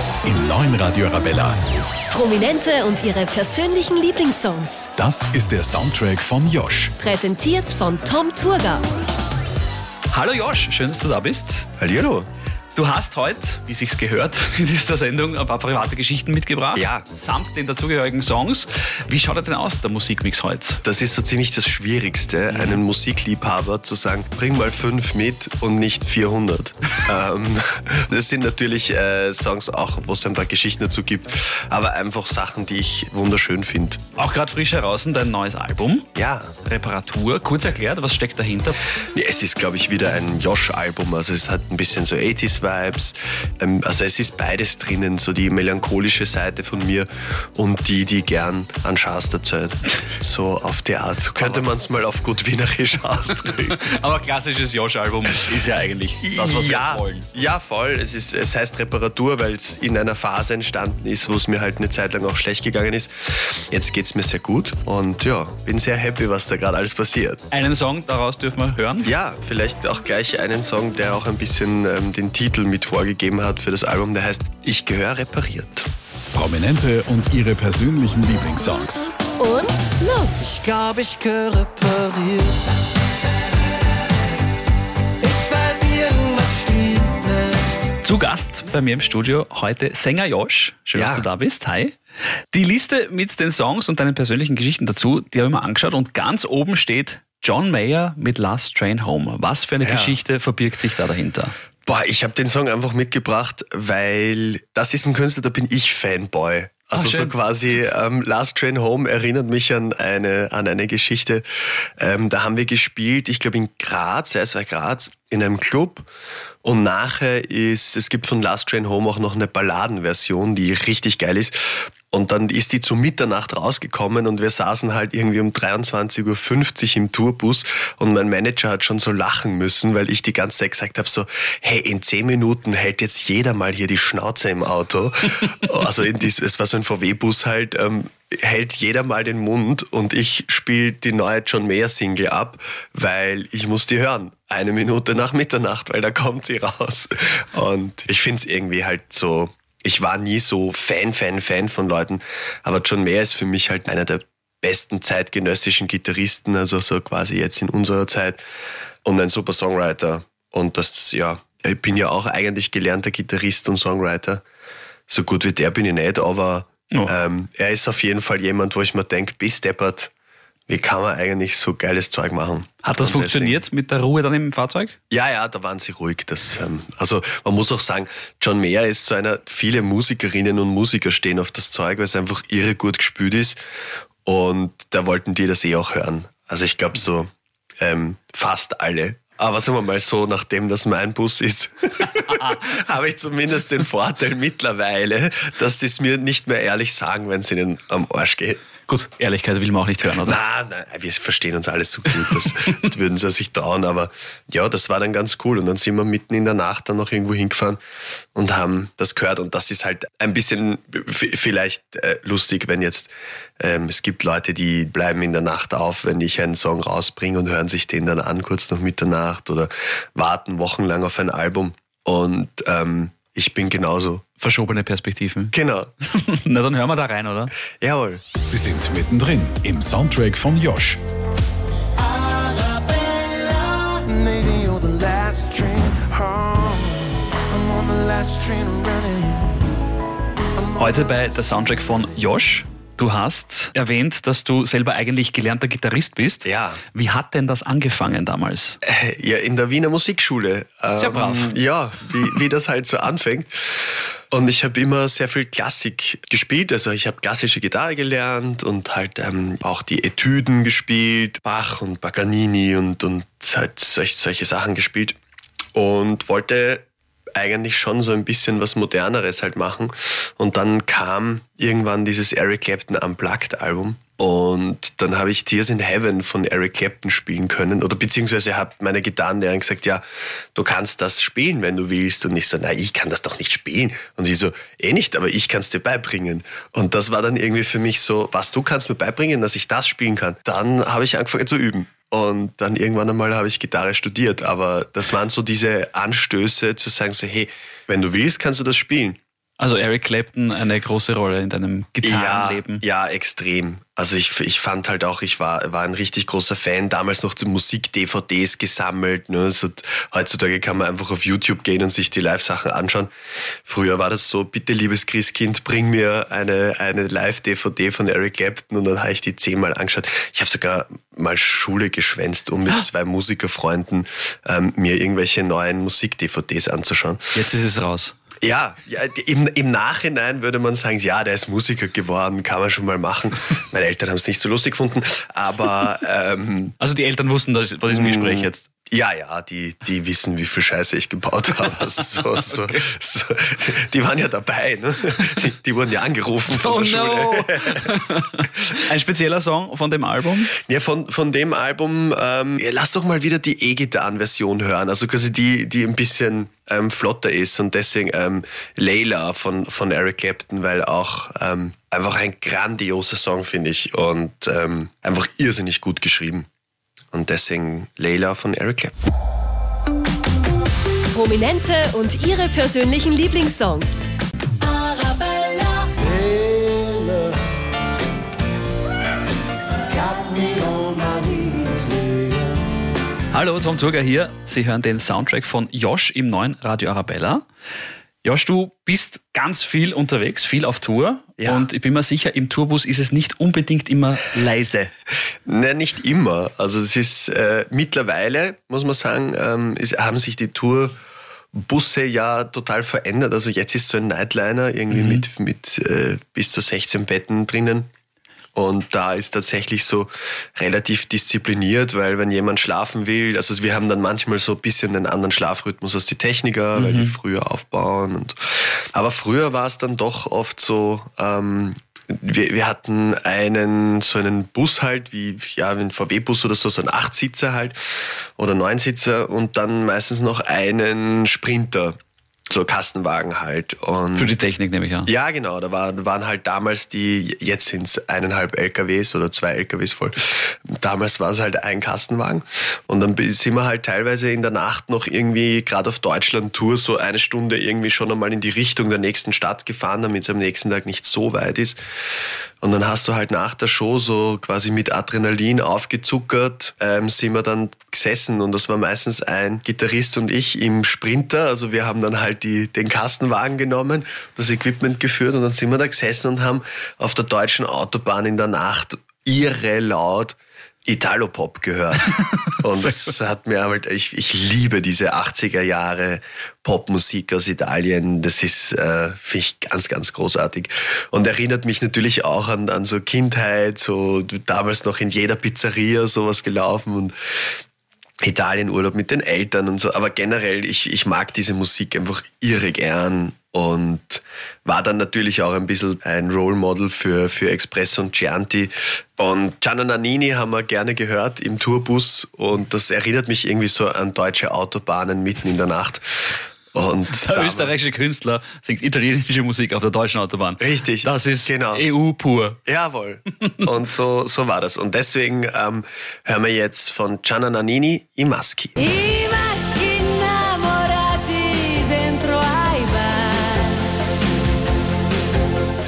Jetzt im neuen Radio Arabella. Prominente und ihre persönlichen Lieblingssongs. Das ist der Soundtrack von Josh. Präsentiert von Tom Turga. Hallo Josh, schön, dass du da bist. Hallihallo. Du hast heute, wie sich's gehört, in dieser Sendung ein paar private Geschichten mitgebracht. Ja. Samt den dazugehörigen Songs. Wie schaut er denn aus, der Musikmix heute? Das ist so ziemlich das Schwierigste, einem Musikliebhaber zu sagen, bring mal fünf mit und nicht 400. ähm, das sind natürlich äh, Songs auch, wo es ein paar Geschichten dazu gibt, aber einfach Sachen, die ich wunderschön finde. Auch gerade frisch heraus dein neues Album. Ja, Reparatur. Kurz erklärt, was steckt dahinter? Ja, es ist, glaube ich, wieder ein Josh-Album. Also es hat ein bisschen so 80s-Vibes. Ähm, also es ist beides drinnen, so die melancholische Seite von mir und die, die gern an Schaß erzählt. So auf die Art. So könnte man es mal auf gut wienerisch ausdrücken. Aber klassisches Josh-Album ist ja eigentlich das, was ja, wir wollen. Ja, voll. Es, ist, es heißt Reparatur, weil es in einer Phase entstanden ist, wo es mir halt eine Zeit lang auch schlecht gegangen ist. Jetzt geht es mir sehr gut und ja, bin sehr happy, was da gerade alles passiert. Einen Song daraus dürfen wir hören. Ja, vielleicht auch gleich einen Song, der auch ein bisschen ähm, den Titel mit vorgegeben hat für das Album, der heißt Ich gehöre repariert. Prominente und ihre persönlichen Lieblingssongs. Und los! Ich glaube, ich gehöre repariert. Ich weiß, irgendwas stimmt nicht. Zu Gast bei mir im Studio heute Sänger Josh. Schön, Ja. dass du da bist. Hi. Die Liste mit den Songs und deinen persönlichen Geschichten dazu, die habe ich mir angeschaut und ganz oben steht John Mayer mit Last Train Home. Was für eine Ja. Geschichte verbirgt sich da dahinter? Boah, ich habe den Song einfach mitgebracht, weil das ist ein Künstler, da bin ich Fanboy. Also Ah, so quasi ähm, Last Train Home erinnert mich an eine, an eine Geschichte. Ähm, da haben wir gespielt, ich glaube in Graz, ja, es war Graz, in einem Club. Und nachher ist, es gibt von Last Train Home auch noch eine Balladenversion, die richtig geil ist. Und dann ist die zu Mitternacht rausgekommen und wir saßen halt irgendwie um 23.50 Uhr im Tourbus und mein Manager hat schon so lachen müssen, weil ich die ganze Zeit gesagt habe so, hey, in zehn Minuten hält jetzt jeder mal hier die Schnauze im Auto. also in dies, es war so ein VW-Bus halt, ähm, hält jeder mal den Mund und ich spiele die neue John Mayer Single ab, weil ich muss die hören. Eine Minute nach Mitternacht, weil da kommt sie raus. Und ich finde es irgendwie halt so, ich war nie so Fan, Fan, Fan von Leuten, aber John Mayer ist für mich halt einer der besten zeitgenössischen Gitarristen, also so quasi jetzt in unserer Zeit und ein super Songwriter. Und das, ja, ich bin ja auch eigentlich gelernter Gitarrist und Songwriter. So gut wie der bin ich nicht, aber Oh. ähm, er ist auf jeden Fall jemand, wo ich mir denke, bis deppert, wie kann man eigentlich so geiles Zeug machen? Hat das Und funktioniert mit der Ruhe dann im Fahrzeug? ja, ja, da waren sie ruhig. Das, ähm, also man muss auch sagen, John Mayer ist so einer, viele Musikerinnen und Musiker stehen auf das Zeug, weil es einfach irre gut gespült ist. Und da wollten die das eh auch hören. Also ich glaube so ähm, fast alle. Aber sagen wir mal so, nachdem das mein Bus ist, habe ich zumindest den Vorteil mittlerweile, dass sie es mir nicht mehr ehrlich sagen, wenn es ihnen am Arsch geht. Gut, Ehrlichkeit will man auch nicht hören, oder? Nein, nein, wir verstehen uns alles so gut, das würden sie sich trauen. Aber ja, das war dann ganz cool. Und dann sind wir mitten in der Nacht dann noch irgendwo hingefahren und haben das gehört. Und das ist halt ein bisschen vielleicht äh, lustig, wenn jetzt ähm, es gibt Leute, die bleiben in der Nacht auf, wenn ich einen Song rausbringe und hören sich den dann an kurz nach Mitternacht oder warten wochenlang auf ein Album. Und ähm, ich bin genauso. Verschobene Perspektiven. Genau. Na, dann hören wir da rein, oder? Jawohl. Sie sind mittendrin im Soundtrack von Josh. Maybe you're the last train home. I'm on the last train running. Heute bei der Soundtrack von Josh. Du hast erwähnt, dass du selber eigentlich gelernter Gitarrist bist. Ja. Wie hat denn das angefangen damals? Ja, in der Wiener Musikschule. Sehr Ähm, brav. Ja, wie, wie das halt so anfängt. Und ich habe immer sehr viel Klassik gespielt. Also ich habe klassische Gitarre gelernt und halt ähm, auch die Etüden gespielt, Bach und Paganini und, und halt solche, solche Sachen gespielt. Und wollte eigentlich schon so ein bisschen was Moderneres halt machen. Und dann kam irgendwann dieses Eric Clapton Unplugged Album. Und dann habe ich Tears in Heaven von Eric Clapton spielen können. Oder beziehungsweise hat meine Gitarrenlehrerin gesagt, ja, du kannst das spielen, wenn du willst. Und ich so, nein, ich kann das doch nicht spielen. Und sie so, eh nicht, aber ich kann es dir beibringen. Und das war dann irgendwie für mich so, was du kannst mir beibringen, dass ich das spielen kann. Dann habe ich angefangen zu üben. Und dann irgendwann einmal habe ich Gitarre studiert. Aber das waren so diese Anstöße zu sagen, so, hey, wenn du willst, kannst du das spielen. Also Eric Clapton eine große Rolle in deinem Gitarrenleben. Ja, ja, extrem. Also ich, ich fand halt auch, ich war, war ein richtig großer Fan, damals noch zu Musik-DVDs gesammelt. Ne? So, heutzutage kann man einfach auf YouTube gehen und sich die Live-Sachen anschauen. Früher war das so, bitte liebes Christkind, bring mir eine, eine Live-DVD von Eric Clapton und dann habe ich die zehnmal angeschaut. Ich habe sogar mal Schule geschwänzt, um mit zwei Musikerfreunden ähm, mir irgendwelche neuen Musik-DVDs anzuschauen. Jetzt ist es raus. Ja, ja im, im Nachhinein würde man sagen, ja, der ist Musiker geworden, kann man schon mal machen. Meine Eltern haben es nicht so lustig gefunden, aber ähm, Also die Eltern wussten das von diesem Gespräch jetzt. Ja, ja, die, die wissen, wie viel Scheiße ich gebaut habe. So, so, so, die waren ja dabei, ne? Die, die wurden ja angerufen von der Schule. Ein spezieller Song von dem Album? Ja, von, von dem Album, ähm, ja, lass doch mal wieder die E-Gitarren-Version hören. Also quasi die, die ein bisschen ähm, flotter ist und deswegen ähm, Layla von, von Eric Clapton, weil auch ähm, einfach ein grandioser Song, finde ich. Und ähm, einfach irrsinnig gut geschrieben. Und deswegen Layla von Eric Clapton. Prominente und ihre persönlichen Lieblingssongs. Arabella. Layla, got me on my knees. Hallo, Tom Zurger hier. Sie hören den Soundtrack von Josh im neuen Radio Arabella. Josh, du bist ganz viel unterwegs, viel auf Tour. Ja. Und ich bin mir sicher, im Tourbus ist es nicht unbedingt immer leise. Nein, nicht immer. Also es ist äh, mittlerweile, muss man sagen, ähm, ist, haben sich die Tourbusse ja total verändert. Also jetzt ist so ein Nightliner irgendwie mit, mit äh, bis zu 16 Betten drinnen. Und da ist tatsächlich so relativ diszipliniert, weil wenn jemand schlafen will, also wir haben dann manchmal so ein bisschen einen anderen Schlafrhythmus als die Techniker, weil die früher aufbauen. Und, aber früher war es dann doch oft so, ähm, wir, wir hatten einen, so einen Bus halt, wie ja, wie ein VW-Bus oder so, so einen Achtsitzer halt oder Neunsitzer und dann meistens noch einen Sprinter, so Kastenwagen halt. Und Für die Technik nehme ich an. ja, genau. Da war, waren halt damals die, jetzt sind es eineinhalb LKWs oder zwei LKWs voll. Damals war es halt ein Kastenwagen. Und dann sind wir halt teilweise in der Nacht noch irgendwie, gerade auf Deutschland-Tour, so eine Stunde irgendwie schon einmal in die Richtung der nächsten Stadt gefahren, damit es am nächsten Tag nicht so weit ist. Und dann hast du halt nach der Show so quasi mit Adrenalin aufgezuckert, ähm, sind wir dann gesessen und das war meistens ein Gitarrist und ich im Sprinter. Also wir haben dann halt die, den Kastenwagen genommen, das Equipment geführt und dann sind wir da gesessen und haben auf der deutschen Autobahn in der Nacht irre laut Italopop gehört. Und das hat mir halt, ich, ich liebe diese 80er Jahre Popmusik aus Italien. Das ist, äh, finde ich ganz, ganz großartig. Und erinnert mich natürlich auch an, an so Kindheit, so damals noch in jeder Pizzeria sowas gelaufen und Italienurlaub mit den Eltern und so. Aber generell, ich, ich mag diese Musik einfach irre gern und war dann natürlich auch ein bisschen ein Role Model für, für Expresso und Chianti. Und Gianna Nannini haben wir gerne gehört im Tourbus und das erinnert mich irgendwie so an deutsche Autobahnen mitten in der Nacht. Und Der österreichische Künstler singt italienische Musik auf der deutschen Autobahn. Richtig, Das ist genau. EU pur. Jawohl. Und so, so war das. Und deswegen ähm, hören wir jetzt von Gianna Nannini i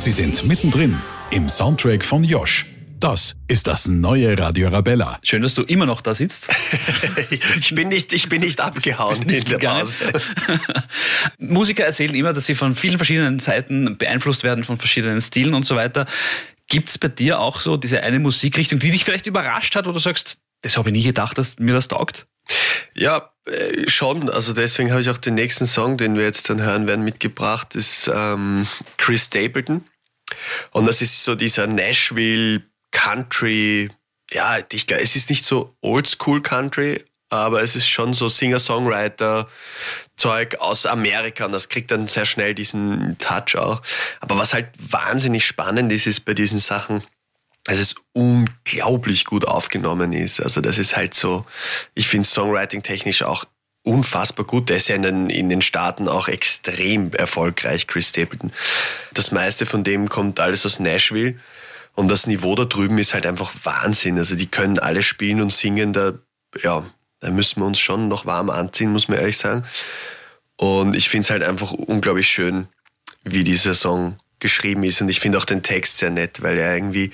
Sie sind mittendrin im Soundtrack von Josh. Das ist das neue Radio Arabella. Schön, dass du immer noch da sitzt. Ich bin nicht, ich bin nicht abgehauen nicht in der gegangen. Pause. Musiker erzählen immer, dass sie von vielen verschiedenen Seiten beeinflusst werden, von verschiedenen Stilen und so weiter. Gibt es bei dir auch so diese eine Musikrichtung, die dich vielleicht überrascht hat, wo du sagst, das habe ich nie gedacht, dass mir das taugt? Ja, äh, schon. Also deswegen habe ich auch den nächsten Song, den wir jetzt dann hören werden, mitgebracht, ist ähm, Chris Stapleton. Und das ist so dieser Nashville Country. Ja, ich, es ist nicht so Oldschool Country, aber es ist schon so Singer-Songwriter. Zeug aus Amerika und das kriegt dann sehr schnell diesen Touch auch. Aber was halt wahnsinnig spannend ist, ist bei diesen Sachen, dass es unglaublich gut aufgenommen ist. Also das ist halt so, ich finde Songwriting technisch auch unfassbar gut. Der ist ja in den, in den Staaten auch extrem erfolgreich, Chris Stapleton. Das meiste von dem kommt alles aus Nashville. Und das Niveau da drüben ist halt einfach Wahnsinn. Also die können alle spielen und singen. Da, ja, da müssen wir uns schon noch warm anziehen, muss man ehrlich sagen. Und ich finde es halt einfach unglaublich schön, wie dieser Song geschrieben ist. Und ich finde auch den Text sehr nett, weil er irgendwie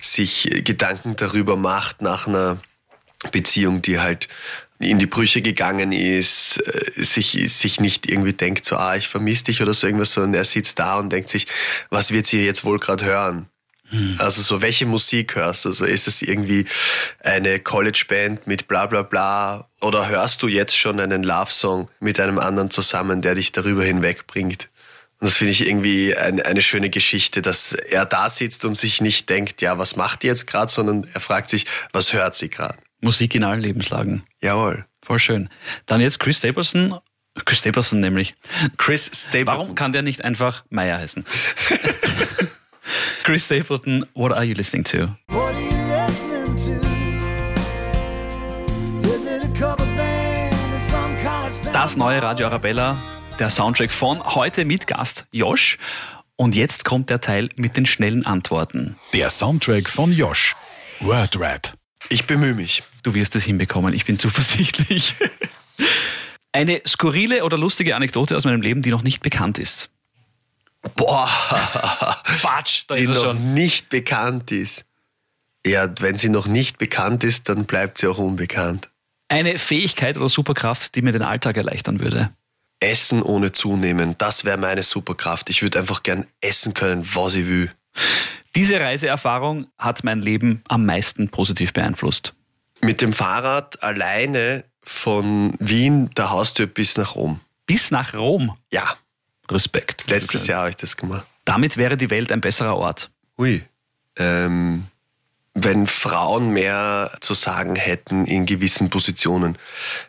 sich Gedanken darüber macht nach einer Beziehung, die halt in die Brüche gegangen ist, äh, sich, sich nicht irgendwie denkt, so, ah, ich vermisse dich oder so irgendwas, sondern er sitzt da und denkt sich, was wird sie jetzt wohl gerade hören? Also so, welche Musik hörst du? Also ist es irgendwie eine College-Band mit bla bla bla oder hörst du jetzt schon einen Love-Song mit einem anderen zusammen, der dich darüber hinwegbringt? Und das finde ich irgendwie ein, eine schöne Geschichte, dass er da sitzt und sich nicht denkt, ja, was macht die jetzt gerade, sondern er fragt sich, was hört sie gerade? Musik in allen Lebenslagen. Jawohl. Voll schön. Dann jetzt Chris Stapleton. Chris Stapleton nämlich. Chris Stapleton. Warum kann der nicht einfach Meyer heißen? Chris Stapleton, what are you listening to? What are you listening to? Is it a cover band in some college town? Das neue Radio Arabella, der Soundtrack von heute mit Gast Josh. Und jetzt kommt der Teil mit den schnellen Antworten. Der Soundtrack von Josh. Wordrap. Ich bemühe mich. Du wirst es hinbekommen, ich bin zuversichtlich. Eine skurrile oder lustige Anekdote aus meinem Leben, die noch nicht bekannt ist. Boah, Quatsch, da die ist noch schon. nicht bekannt ist. Ja, wenn sie noch nicht bekannt ist, dann bleibt sie auch unbekannt. Eine Fähigkeit oder Superkraft, die mir den Alltag erleichtern würde. Essen ohne zunehmen, das wäre meine Superkraft. Ich würde einfach gern essen können, was ich will. Diese Reiseerfahrung hat mein Leben am meisten positiv beeinflusst. Mit dem Fahrrad alleine von Wien der Haustür bis nach Rom. Bis nach Rom. Ja, Respekt. letztes Jahr habe ich das gemacht. Damit wäre die Welt ein besserer Ort. Ui. Ähm, wenn Frauen mehr zu sagen hätten in gewissen Positionen.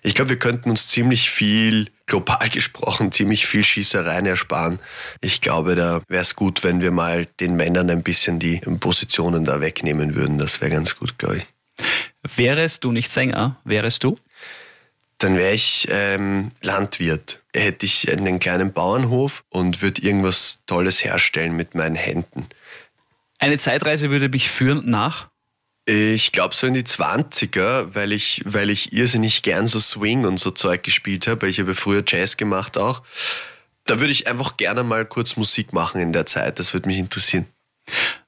Ich glaube, wir könnten uns ziemlich viel, global gesprochen, ziemlich viel Schießereien ersparen. Ich glaube, da wäre es gut, wenn wir mal den Männern ein bisschen die Positionen da wegnehmen würden. Das wäre ganz gut, glaube ich. Wärest du nicht Sänger, wärest du? Dann wäre ich ähm, Landwirt. Hätte ich einen kleinen Bauernhof und würde irgendwas Tolles herstellen mit meinen Händen. Eine Zeitreise würde mich führen nach. Ich glaube so in die 20er, weil ich, weil ich irrsinnig gern so Swing und so Zeug gespielt habe. Ich habe früher Jazz gemacht auch. Da würde ich einfach gerne mal kurz Musik machen in der Zeit. Das würde mich interessieren.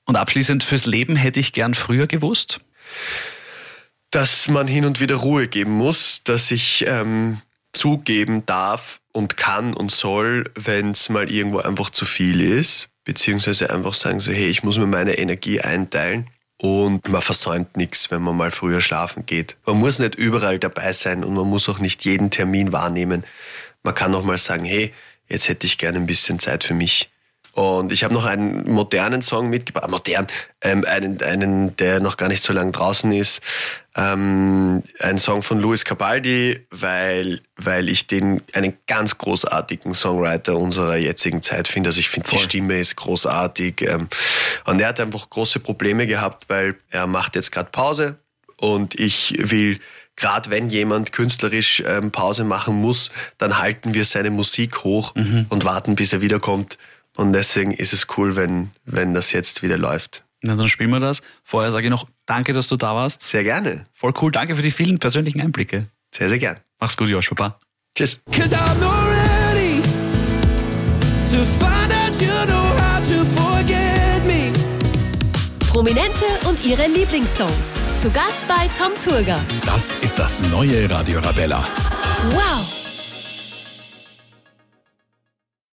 Und abschließend fürs Leben hätte ich gern früher gewusst. Dass man hin und wieder Ruhe geben muss, dass ich ähm, zugeben darf und kann und soll, wenn es mal irgendwo einfach zu viel ist. Beziehungsweise einfach sagen so, hey, ich muss mir meine Energie einteilen. Und man versäumt nichts, wenn man mal früher schlafen geht. Man muss nicht überall dabei sein und man muss auch nicht jeden Termin wahrnehmen. Man kann auch mal sagen, hey, jetzt hätte ich gerne ein bisschen Zeit für mich. Und ich habe noch einen modernen Song mitgebracht, modern, ähm, einen, einen, der noch gar nicht so lang draußen ist. Ähm, ein Song von Luis Capaldi, weil, weil ich den einen ganz großartigen Songwriter unserer jetzigen Zeit finde. Also ich finde, die Stimme ist großartig. Ähm, und er hat einfach große Probleme gehabt, weil er macht jetzt gerade Pause und ich will, gerade wenn jemand künstlerisch ähm, Pause machen muss, dann halten wir seine Musik hoch und warten, bis er wiederkommt. Und deswegen ist es cool, wenn, wenn das jetzt wieder läuft. Na, dann spielen wir das. Vorher sage ich noch, danke, dass du da warst. Sehr gerne. Voll cool. Danke für die vielen persönlichen Einblicke. Sehr, sehr gern. Mach's gut, Josh, Papa. Tschüss. Cause I'm not ready to find out you know how to forget me. Prominente und ihre Lieblingssongs. Zu Gast bei Tom Turger. Das ist das neue Radio Arabella. Wow!